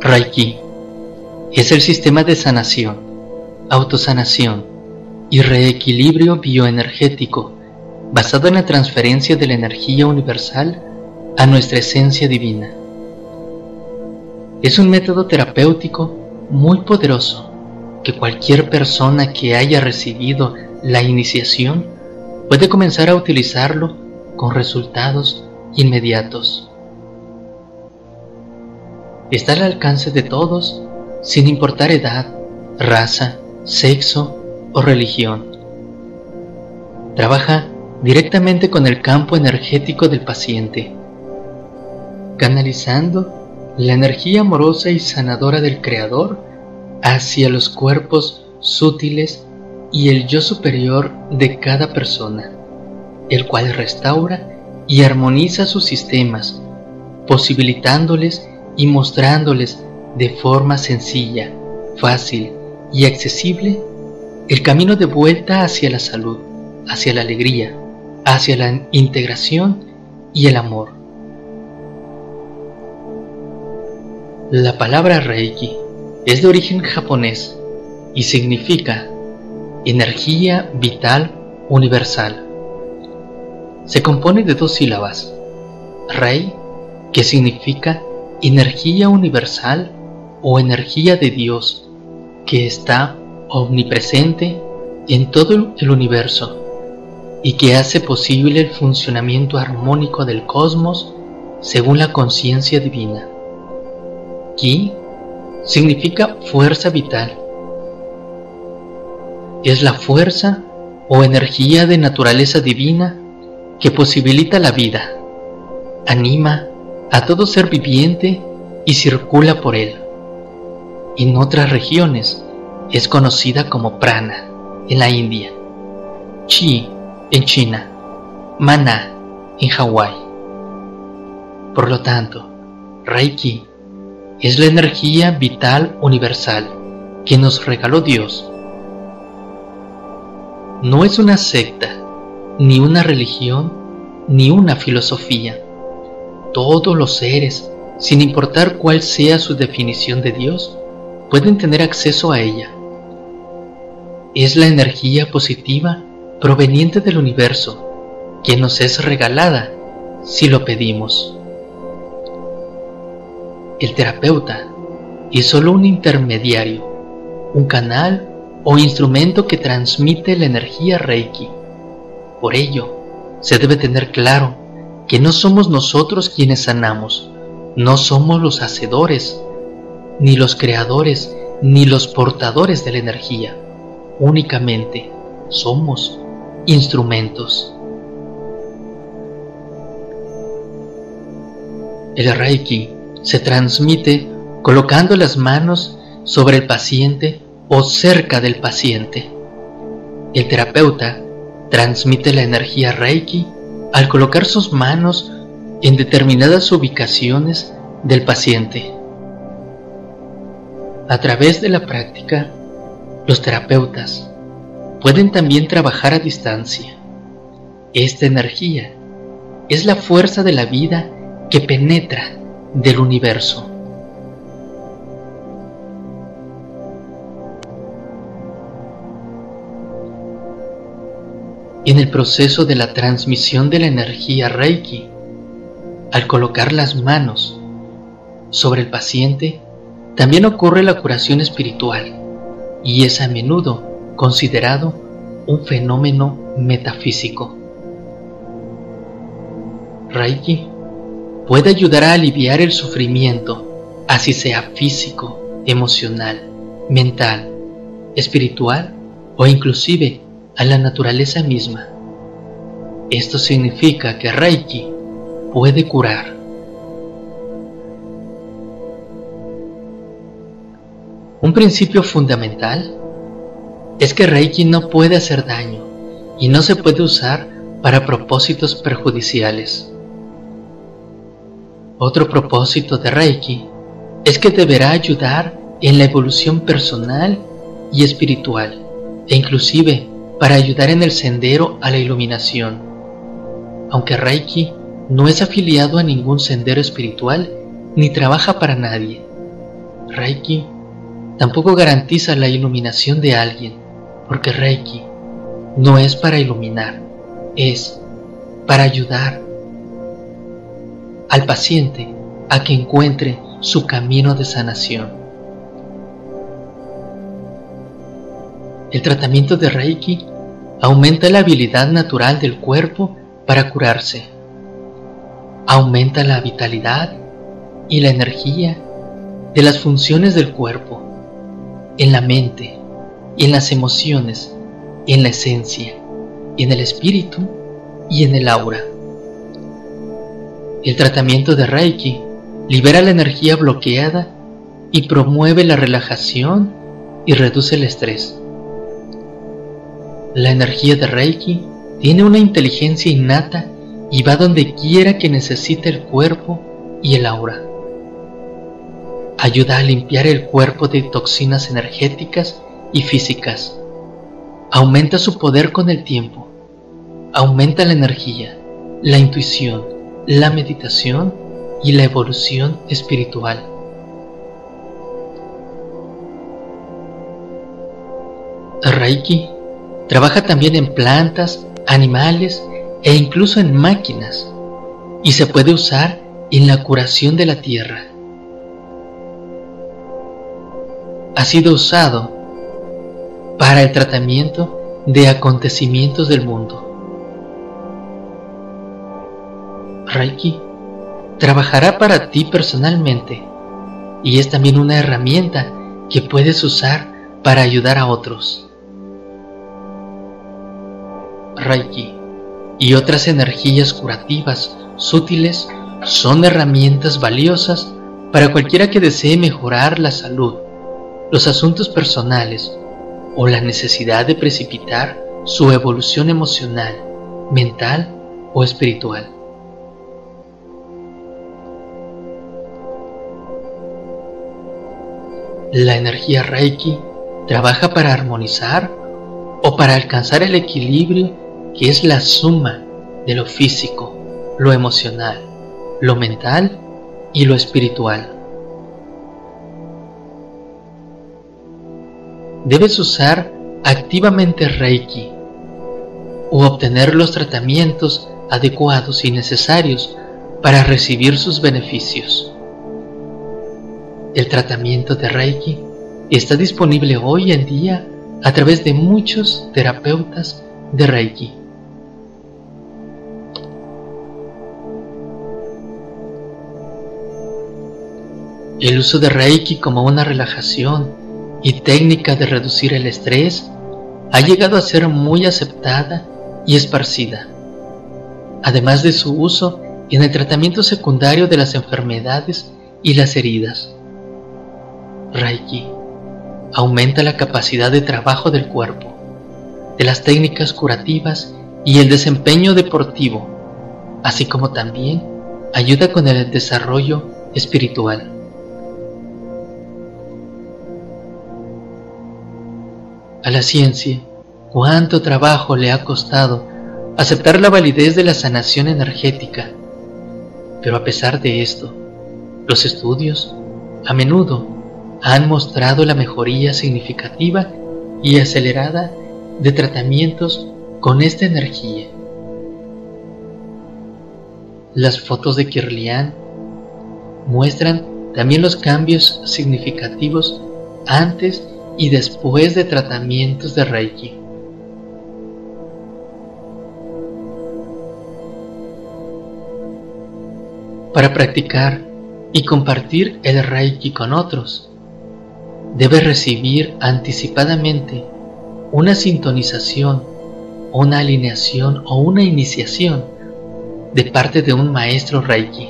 Reiki es el sistema de sanación, autosanación y reequilibrio bioenergético basado en la transferencia de la energía universal a nuestra esencia divina. Es un método terapéutico muy poderoso que cualquier persona que haya recibido la iniciación puede comenzar a utilizarlo con resultados inmediatos. Está al alcance de todos sin importar edad, raza, sexo o religión. Trabaja directamente con el campo energético del paciente, canalizando la energía amorosa y sanadora del Creador hacia los cuerpos sutiles y el yo superior de cada persona, el cual restaura y armoniza sus sistemas, posibilitándoles y mostrándoles de forma sencilla, fácil y accesible el camino de vuelta hacia la salud, hacia la alegría, hacia la integración y el amor. La palabra Reiki es de origen japonés y significa energía vital universal. Se compone de dos sílabas, Rei, que significa energía universal o energía de Dios, que está omnipresente en todo el universo y que hace posible el funcionamiento armónico del cosmos según la conciencia divina. Ki significa fuerza vital. Es la fuerza o energía de naturaleza divina que posibilita la vida, anima a todo ser viviente y circula por él. En otras regiones es conocida como prana en la India, chi en China, mana en Hawái. Por lo tanto, Reiki es la energía vital universal que nos regaló Dios. No es una secta, ni una religión, ni una filosofía. Todos los seres, sin importar cuál sea su definición de Dios, pueden tener acceso a ella. Es la energía positiva proveniente del universo que nos es regalada si lo pedimos. El terapeuta es solo un intermediario, un canal o instrumento que transmite la energía Reiki por ello, se debe tener claro que no somos nosotros quienes sanamos, no somos los hacedores, ni los creadores, ni los portadores de la energía. Únicamente somos instrumentos. El Reiki se transmite colocando las manos sobre el paciente o cerca del paciente. El terapeuta transmite la energía Reiki al colocar sus manos en determinadas ubicaciones del paciente. A través de la práctica, los terapeutas pueden también trabajar a distancia. Esta energía es la fuerza de la vida que penetra del universo. En el proceso de la transmisión de la energía Reiki, al colocar las manos sobre el paciente, también ocurre la curación espiritual y es a menudo considerado un fenómeno metafísico. Reiki puede ayudar a aliviar el sufrimiento, así sea físico, emocional, mental, espiritual o inclusive a la naturaleza misma. Esto significa que Reiki puede curar. Un principio fundamental es que Reiki no puede hacer daño y no se puede usar para propósitos perjudiciales. Otro propósito de Reiki es que deberá ayudar en la evolución personal y espiritual e inclusive para ayudar en el sendero a la iluminación. Aunque Reiki no es afiliado a ningún sendero espiritual ni trabaja para nadie, Reiki tampoco garantiza la iluminación de alguien, porque Reiki no es para iluminar, es para ayudar al paciente a que encuentre su camino de sanación. El tratamiento de Reiki aumenta la habilidad natural del cuerpo para curarse, aumenta la vitalidad y la energía de las funciones del cuerpo, en la mente, en las emociones, en la esencia, en el espíritu y en el aura. El tratamiento de Reiki libera la energía bloqueada y promueve la relajación y reduce el estrés. La energía de Reiki tiene una inteligencia innata y va donde quiera que necesite el cuerpo y el aura. Ayuda a limpiar el cuerpo de toxinas energéticas y físicas. Aumenta su poder con el tiempo. Aumenta la energía, la intuición, la meditación y la evolución espiritual. Reiki trabaja también en plantas, animales e incluso en máquinas y se puede usar en la curación de la tierra. Ha sido usado para el tratamiento de acontecimientos del mundo. Reiki trabajará para ti personalmente y es también una herramienta que puedes usar para ayudar a otros. Reiki y otras energías curativas sutiles son herramientas valiosas para cualquiera que desee mejorar la salud, los asuntos personales o la necesidad de precipitar su evolución emocional, mental o espiritual. La energía Reiki trabaja para armonizar o para alcanzar el equilibrio que es la suma de lo físico, lo emocional, lo mental y lo espiritual. Debes usar activamente Reiki o obtener los tratamientos adecuados y necesarios para recibir sus beneficios. El tratamiento de Reiki está disponible hoy en día a través de muchos terapeutas de Reiki. El uso de Reiki como una relajación y técnica de reducir el estrés ha llegado a ser muy aceptada y esparcida, además de su uso en el tratamiento secundario de las enfermedades y las heridas. Reiki aumenta la capacidad de trabajo del cuerpo, de las técnicas curativas y el desempeño deportivo, así como también ayuda con el desarrollo espiritual. A la ciencia, cuánto trabajo le ha costado aceptar la validez de la sanación energética, pero a pesar de esto, los estudios a menudo han mostrado la mejoría significativa y acelerada de tratamientos con esta energía. Las fotos de Kirlian muestran también los cambios significativos antes y después de tratamientos de Reiki. Para practicar y compartir el Reiki con otros, debe recibir anticipadamente una sintonización, una alineación o una iniciación de parte de un maestro Reiki.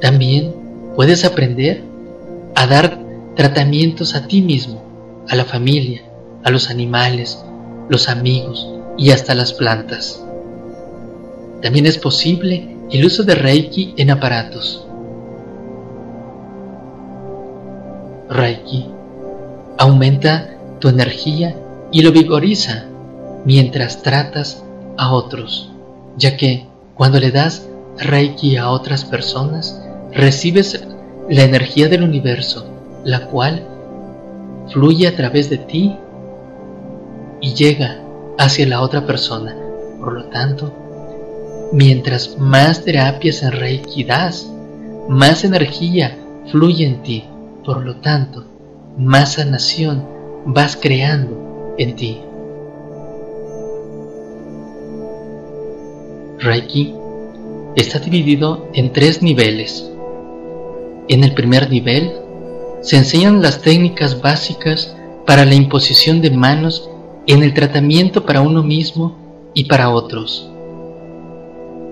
También puedes aprender a dar tratamientos a ti mismo, a la familia, a los animales, los amigos y hasta las plantas. También es posible el uso de Reiki en aparatos Reiki aumenta tu energía y lo vigoriza mientras tratas a otros, ya que cuando le das Reiki a otras personas, recibes la energía del universo, la cual fluye a través de ti y llega hacia la otra persona. Por lo tanto, mientras más terapias en Reiki das, más energía fluye en ti. Por lo tanto, más sanación vas creando en ti. Reiki está dividido en tres niveles. En el primer nivel se enseñan las técnicas básicas para la imposición de manos en el tratamiento para uno mismo y para otros.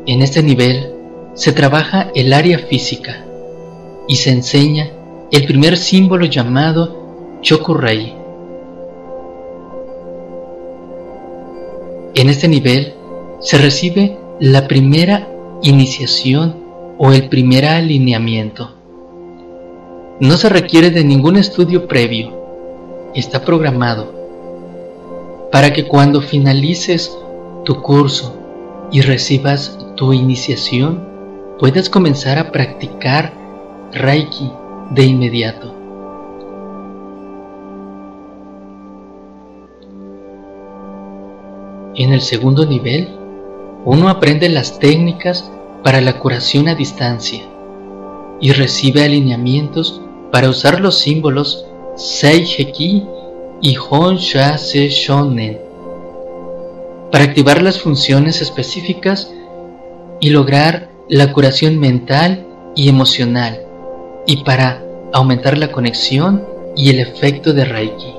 En este nivel se trabaja el área física y se enseña el primer símbolo llamado Chokurei. En este nivel se recibe la primera iniciación o el primer alineamiento. No se requiere de ningún estudio previo. Está programado para que cuando finalices tu curso y recibas tu iniciación, puedas comenzar a practicar Reiki de inmediato. En el segundo nivel, uno aprende las técnicas para la curación a distancia y recibe alineamientos para usar los símbolos Seiheki y Honsha-se Shonen para activar las funciones específicas y lograr la curación mental y emocional y para aumentar la conexión y el efecto de Reiki.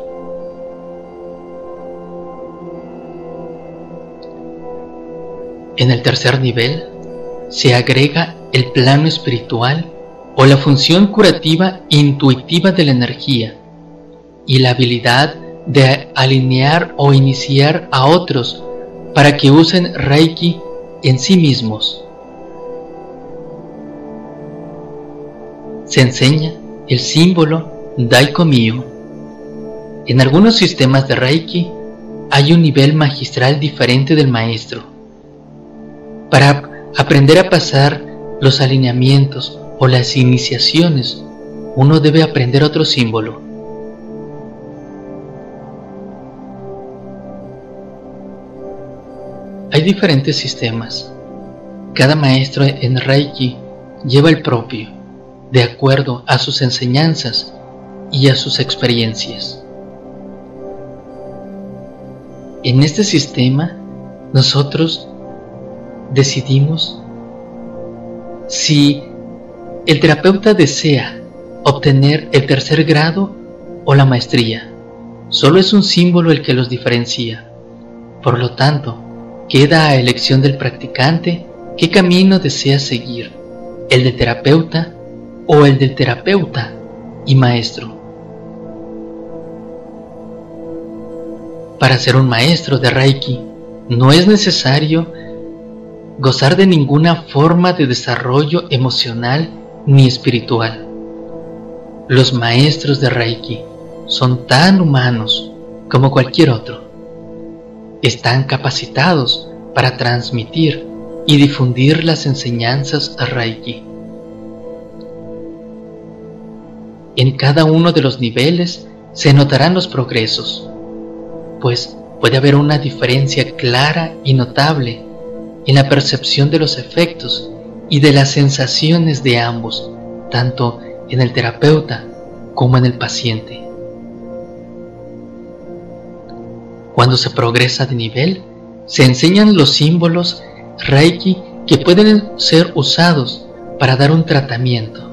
En el tercer nivel se agrega el plano espiritual o la función curativa intuitiva de la energía y la habilidad de alinear o iniciar a otros para que usen Reiki en sí mismos. Se enseña el símbolo Daiko Mio. En algunos sistemas de Reiki hay un nivel magistral diferente del maestro. Para aprender a pasar los alineamientos o las iniciaciones, uno debe aprender otro símbolo. Hay diferentes sistemas. Cada maestro en Reiki lleva el propio, de acuerdo a sus enseñanzas y a sus experiencias. En este sistema, nosotros decidimos si el terapeuta desea obtener el tercer grado o la maestría. Solo es un símbolo el que los diferencia. Por lo tanto, queda a elección del practicante qué camino desea seguir, el de terapeuta o el del terapeuta y maestro. Para ser un maestro de Reiki no es necesario gozar de ninguna forma de desarrollo emocional ni espiritual. Los maestros de Reiki son tan humanos como cualquier otro. Están capacitados para transmitir y difundir las enseñanzas a Reiki. En cada uno de los niveles se notarán los progresos, pues puede haber una diferencia clara y notable en la percepción de los efectos y de las sensaciones de ambos, tanto en el terapeuta como en el paciente. Cuando se progresa de nivel, se enseñan los símbolos Reiki que pueden ser usados para dar un tratamiento.